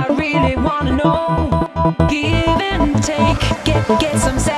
I really wanna know. Give and take, get get some. Satisfaction.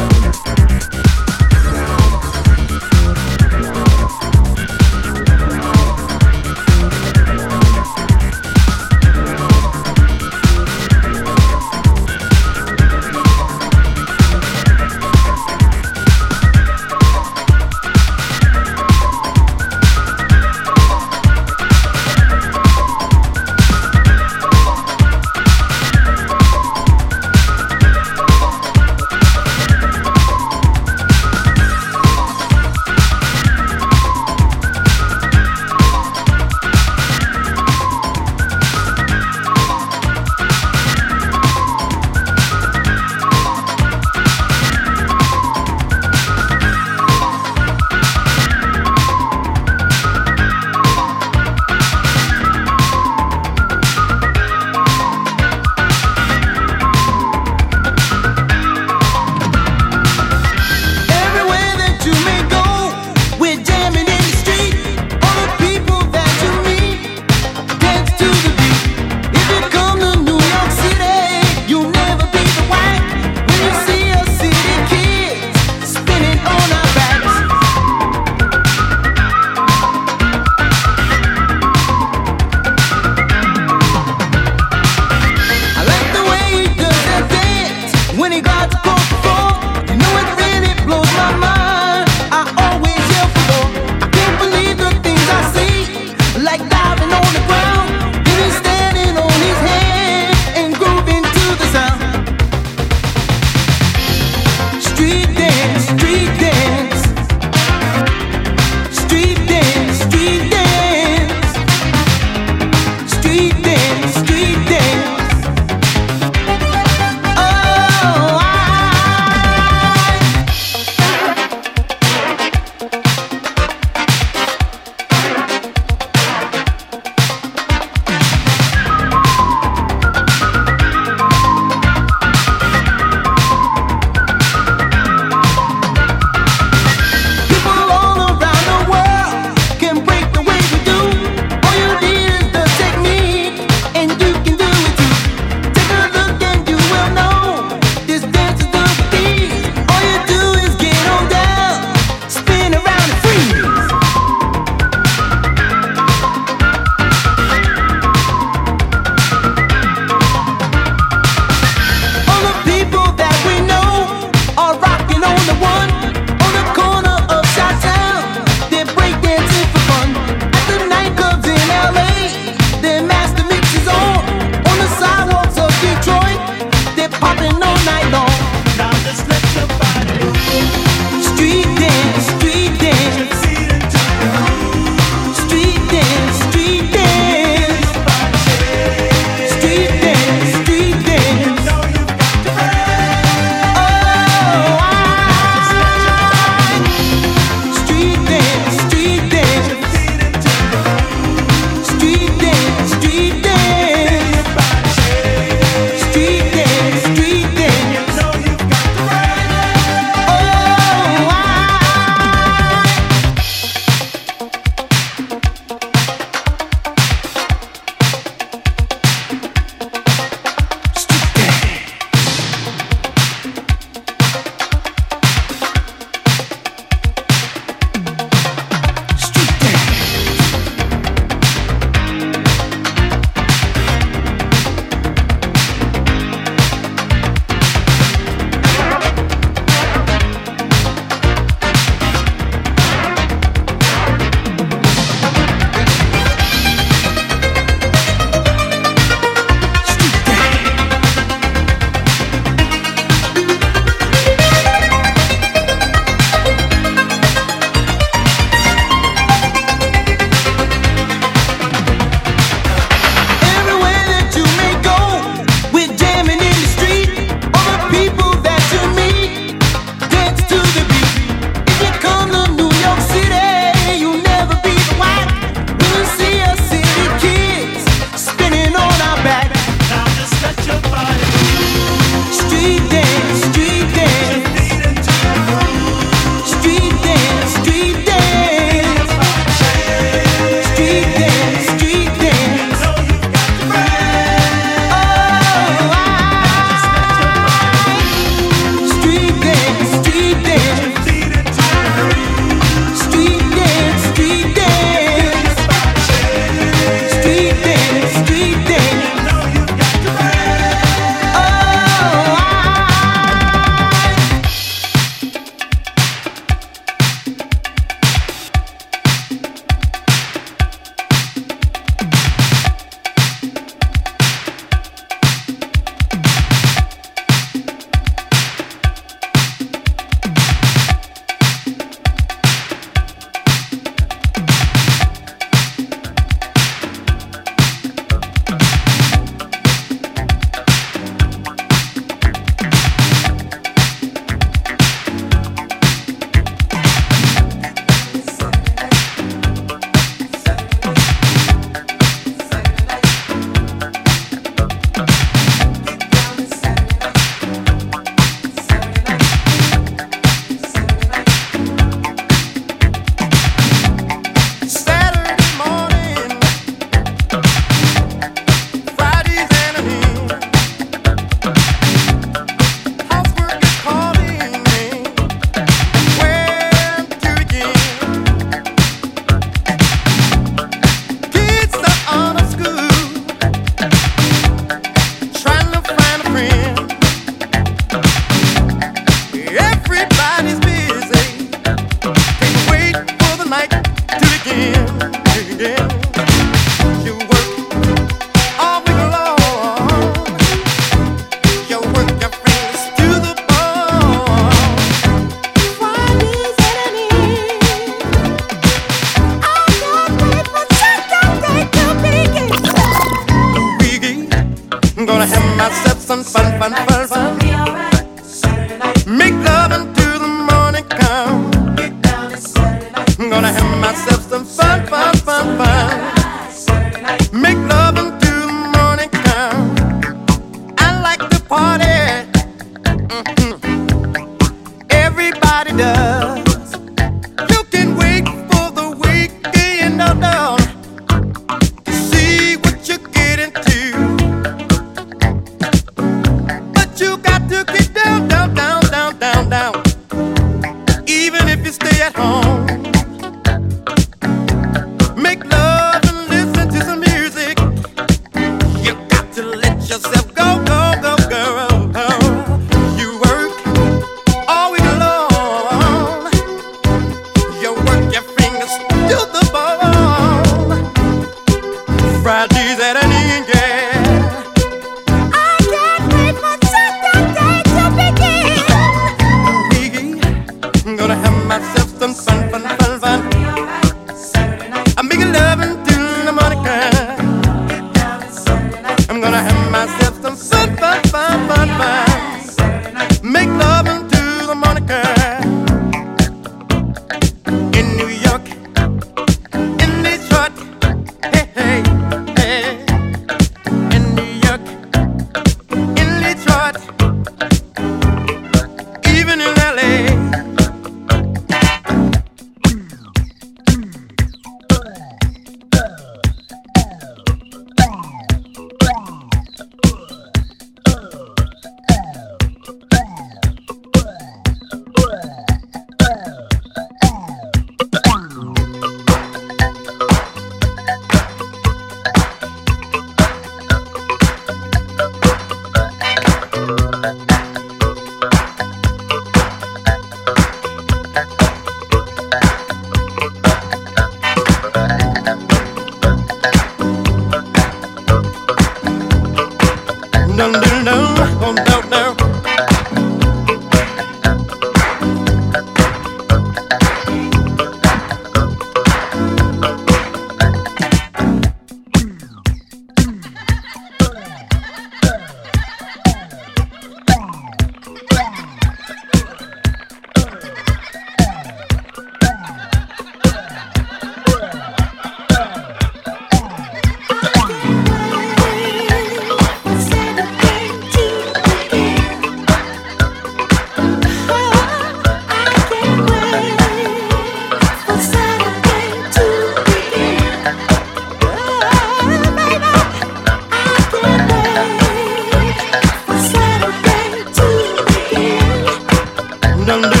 Come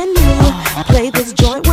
can you play this joint?